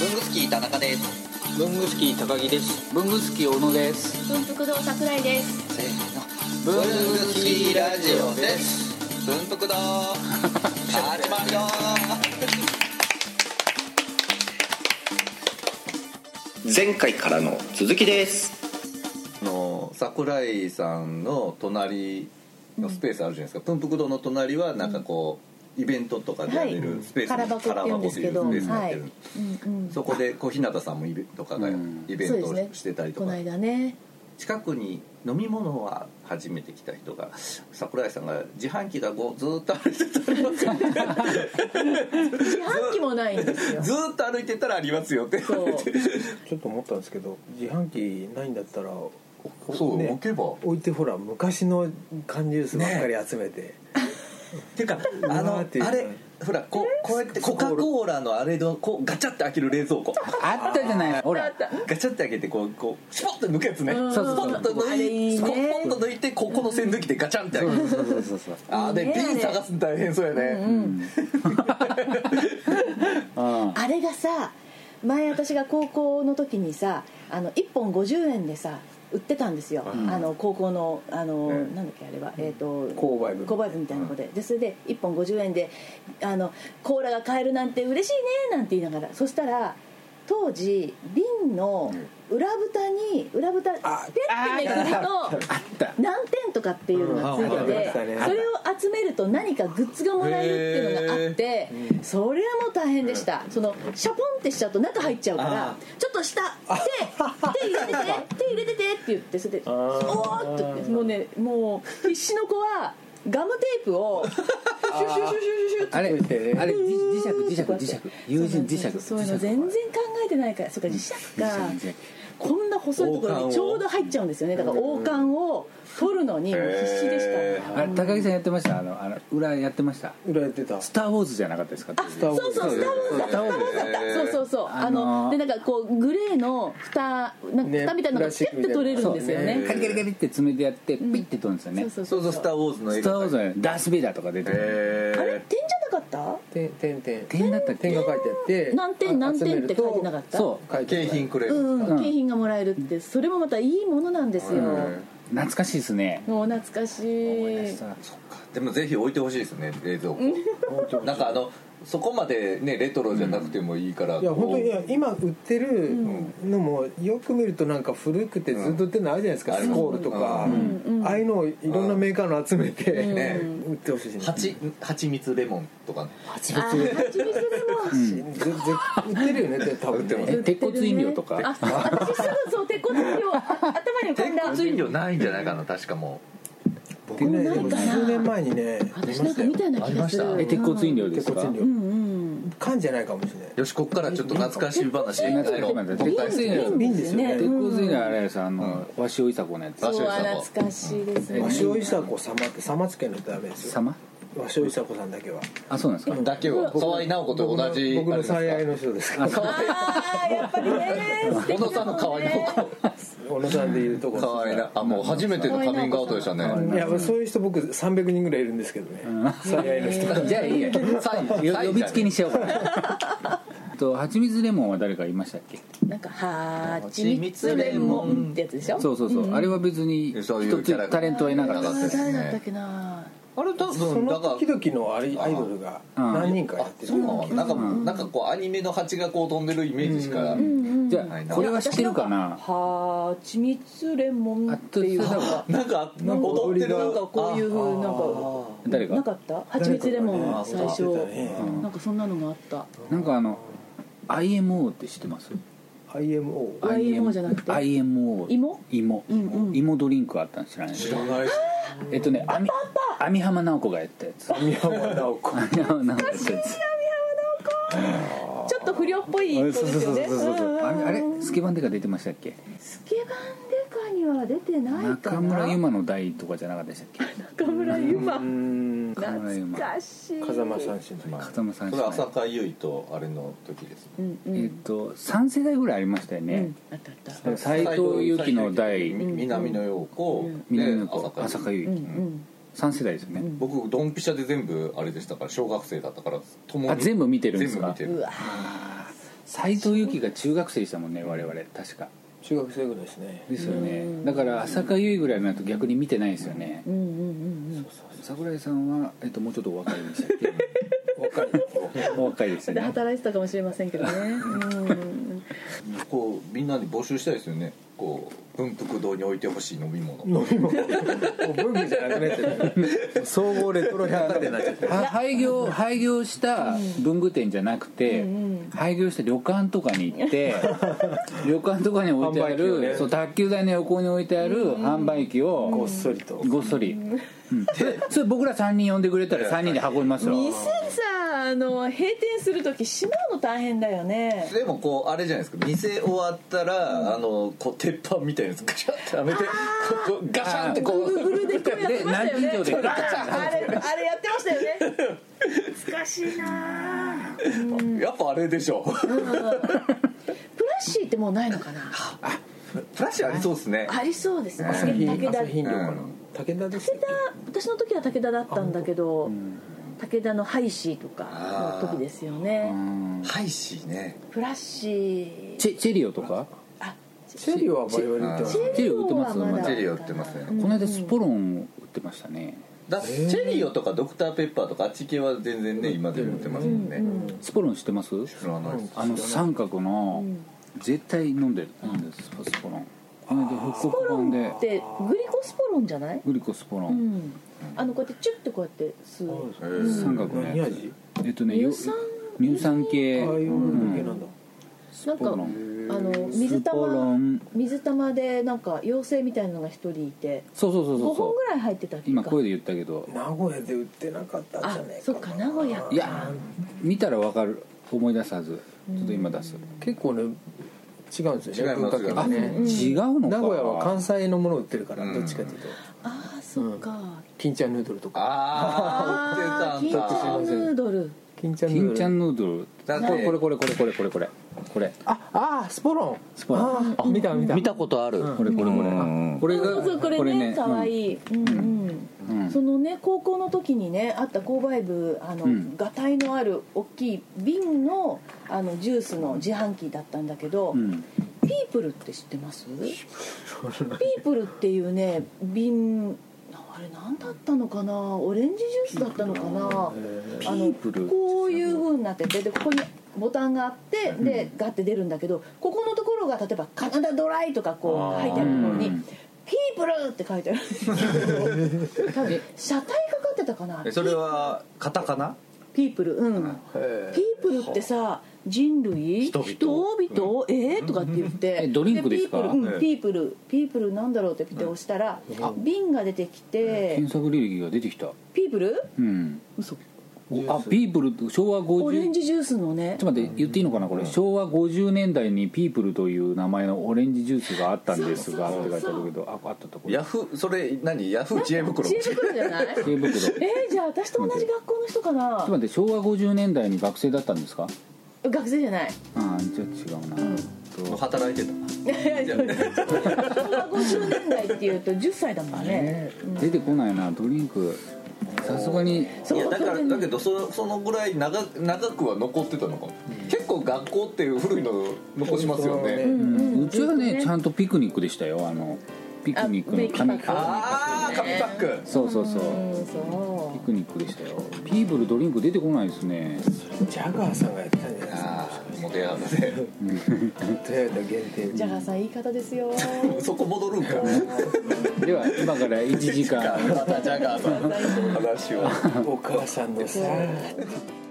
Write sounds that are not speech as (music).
文具スキー田中です。文具スキー高木です。文具スキー小野です。文福堂桜井です。せーの。文具スキーラジオです。文福堂。(laughs) 始まるよ前回からの続きです。あの桜井さんの隣のスペースあるじゃないですか、プンプク堂の隣はなんかこう、イベントとかでやれるスペース、空箱って言うんですけど。空箱っていうスペースになってる、はいうんうんそこでこう日向さんもイベとかがうん。イベントをしてたりとか、この間ね。近くに飲み物は初めて来た人が桜井さんが自販機がこうずーっと歩いてたらありますよ自販機もないんですよ。ずーっと歩いてたらありますよって。ちょっと思ったんですけど自販機ないんだったらおそう、ね置けば。置いてほら昔の缶ジュースばっかり集めて、ていうかあのあれほらこうこうやってコカ・コーラのあれのこうガチャって開ける冷蔵庫。あったじゃないほら。ガチャって開けてこうこうスポッと抜くやつね。うん。スポッと抜いいね。いスポッと抜いてここの栓抜きでガチャンって開ける。そうそうそうそうあーで瓶探すの大変そうやね。うん (laughs) あれがさ前私が高校の時にさあの1本50円でさ売ってたんですよ、あの高校のあの、うん。なんだっけあれは、えっ、と購買部。購買部みたいなとこででそれで1本50円であのコーラが買えるなんて嬉しいねなんて言いながら。そしたら当時瓶の裏蓋に裏蓋ペッてめくると何点とかっていうのがついててそれを集めると何かグッズがもらえるっていうのがあってそれはもう大変でした。そのシャポンってしちゃうと中入っちゃうからあちょっと下手手入れてて (laughs) 手入れててって言ってそれでおーってもうねもう必死の子はガムテープをシュシュシュシュシュシュシュってあれあれ磁磁石磁石磁石友人磁石そういうの全然考えてないからそうか磁石かこんな細いところにちょうど入っちゃうんですよね。だから王冠を取るのに必死でした。あれ高木さんやってました？あのあの裏やってました？裏やってた。スター・ウォーズじゃなかったですか？スター・ウォーズ。そうそうスター・ウォーズだった。スター・ウォーズ。だった。そうそうそう。ああのでなんかこうグレーの蓋なんかね蓋みたいなのがピュッて取れるんですよね。カリカリカリって爪でやってピッて取るんですよね。スそうそうそうそう「スター・ウォーズ」の映ター・ウォーズ画はダース・ベイダーとか出てる。あれった？点点点点だった点が書いてあって。何点？何点って書いてなかった？そうー景品くれる。うんうん景品がもらえるって。それもまたいいものなんですよ。懐かしいですね。もう懐かしい。でもぜひ置いてほしいですね冷蔵庫。なんかあのそこまでねレトロじゃなくてもいいからいや本当にいこや今売ってるのもよく見るとなんか古くてずっと売ってるのあるじゃないですか、スコールとか、うん。ああいうのをいろんなメーカーの集めて、ね売ってほしいですうはちはちみつレモン。とかあ蜂蜜レモン。売ってるよねで多分売ってます。ね。鉄骨飲料とか。あ私すぐそう鉄骨飲料あ頭に浮かんだ。鉄骨飲料ないんじゃないかな確かも僕ねでも数年前にね私なんか見たような気がする。ありましたえ鉄骨飲料ですか？鉄骨飲料。うんうん缶じゃないかもしれない。よしこっからちょっと懐かしい話懐かしい話鉄骨飲料瓶ですよね。鉄骨飲料あれですあの鷲尾いさ子のやつ。懐かしいですね。和尚伊佐子様って様つけないとダメですよ。様？和尚伊佐子さんだけは。あそうなんですか？だけは。河合直子と同じ僕の僕の最愛のの人ですから。ああやっぱりね。(laughs) 小野さんの河合直子。小野さんでいうとこ河合なあもう初めてのカミングアウトでしたね。いやそういう人僕300人ぐらいいるんですけどね。最愛の人。(laughs) じゃあいいや呼びつけにしようかな。(laughs) と蜂蜜レモンは誰かいましたっけ？なんかはちみつレモンってやつでしょ？そうそうそう、あれは別に一つタレントはいなかったです誰だったっけなあれ多そ分だからの時々のアイアイドルが何人かやってる。そうなのなんかなんかこうアニメの蜂がこう飛んでるイメージしかじゃあこれは知ってるかな？はちみつレモンっていう。なんかなんかなんか踊ってるなんかこういう風なんか誰が？なかった？はちみつレモン最初。なんかそんなのがあった。なんかあの IMO って知ってます？IMO IMO じゃなくて？IMO 芋？芋、うんうん。芋ドリンクあったん知らない？知らない。えっとね網網浜直子がやったやつ。宮山直子。網浜直子。がやったやつちょっと不良っぽい子ですよね。そうそうそううんう。ん。あれあれスケバンデカ出てましたっけ？スケバンデカには出てないかな。中村ゆまの代とかじゃなかったでしたっけ？(laughs) 中村ゆま。懐かしい。風間さん氏の風間さんそれ浅香唯とあれの時ですうんうん。えっと3世代ぐらいありましたよね。うん、あったあった。斎藤由貴の代み南野陽子。で南の子。浅香唯浅香唯うんうん3世代ですよね、僕ドンピシャで全部あれでしたから小学生だったから友あ全部見てるんですか？全部見てる。うわ斎藤由貴が中学生でしたもんね我々確か。中学生ぐらいですね。ですよね。だから浅香唯ぐらいになると逆に見てないですよね。うんうんうんうん。桜井さんは、えっと、もうちょっとお若いでしたっけ (laughs) 若い。お若いですでね。働いてたかもしれませんけどね。うん。(laughs) こうみんなに募集したいですよねこう文福堂に置いてほしい飲み物。飲み物。文具じゃなくなっちゃって総合レトロ百貨店になっちゃっては (laughs) 廃業廃業した文具店じゃなくて、うん。うん廃業した旅館とかに行って旅館とかに置いてあ販売機をね。る、そう卓球台の横に置いてある販売機をごっそりと。ごっそり、うん。(laughs) それそれ僕ら3人呼んでくれたら3人で運びますよ。店さあの閉店する時しまうの大変だよね。でもこうあれじゃないですか。店終わったら、あのこう鉄板みたいなやつガシャってはめてガシャンってこうぐるぐるでこうやってましたよね。あれあれやってましたよね。難しいなぁ。やっぱあれでしょ。プラッシーってもうないのかな？プラッシュありそうですね。ありそうですね。うん。武田ですよ。武田私の時は武田だったんだけど武田のハイシーとかの時ですよね。うん。ハイシーね。プラッシー。チェチェリオとか？あチェリーは我々言ってますチェリオはまだチェリオ売ってますチェリオ売ってますね。この間スポロン売ってましたね。だチェリオとかドクターペッパーとかあっち系は全然ね今でも売ってますもんね、スポロン知ってます？知らないです。あの三角の絶対飲んでる飲んでるスポロンこの間復刻版で。でグリコスポロンじゃない？グリコスポロン。うん。あのこうやってチュッてこうやって吸う。えー三角のやつ。えっとね乳酸乳酸系。ああいうの系なんだ。なんかスポロン。あの水スポロ玉ン。水玉でなんか妖精みたいなのが一人いて。そうそうそう5そうそう。本ぐらい入ってたっけか今声で言ったけど。名古屋で売ってなかったんじゃあないかそっか名古屋いや見たらわかる。思い出すはず。ちょっと今出す。結構ね違うんですよね文化圏はね。違うの名古屋は関西のもの売ってるからどっちかというと。ああそっか。金ちゃんヌードルとか。ああ売ってたんだ。金ちゃんヌードル。金ちゃんヌードル。これこれこれこれこれこれこれ。ああスポロン。スポロン。見た見た。見たことある。これこれこれ。これがこれね可愛い。うん。そのね高校の時にねあった購買部あの、うん。がたいのある大きい瓶のあのジュースの自販機だったんだけど、うん。ピープルって知ってます？ピープルっていうね瓶あれ何だったのかな？オレンジジュースだったのかな？あのこういう風になっててでここにボタンがあってでガッて出るんだけどここのところが例えば「カナダドライ」とかこう書いてあるところにうん「ピープル」って書いてある。んですけど多分車体かかってたかな。えそれはカタカナ？ピープル。うん。へピープルってさ人類？人々？々？えー？とかって言って。えドリンクですか？ピープル、うんええ。ピープル。ピープルなんだろうって言って押したら、瓶が出てきて、検索履歴が出てきた。ピープル？うん。嘘あピープル昭和オレン50ジジュースのね。ちょっと待って言っていいのかなこれ？昭和50年代にピープルという名前のオレンジジュースがあったんですがって書いてあるけどああったとこヤフーそれ何？ヤフー知恵袋。知恵袋じゃない？(laughs) 知恵袋。ちょっえ？ー、じゃあ私と同じ学校の人かな？と待って昭和50年代に学生だったんですか？学生じゃない。ああじゃあ違うな、と。働いてた。(laughs) 昭和50年代っていうと10歳だもんね。出てこないなドリンクさすがに。いやだからだけどそそのぐらい長長くは残ってたのか。も、結構学校っていう古いの残しますよね。ね。うん。うちはねちゃんとピクニックでしたよ。あのピクニックの紙あピクニック。ああ紙パック。そうそうそう。ピクニックでしたよ。ピープルドリンク出てこないですね。ジャガーさんがやってたんじゃない？ですかああモテアーでトヨタ限定うジャガーさん言い方ですよ。(laughs) そこ戻るんか。では今から1時間。またジャガーさんの (laughs) 話を。お母さんのさ (laughs)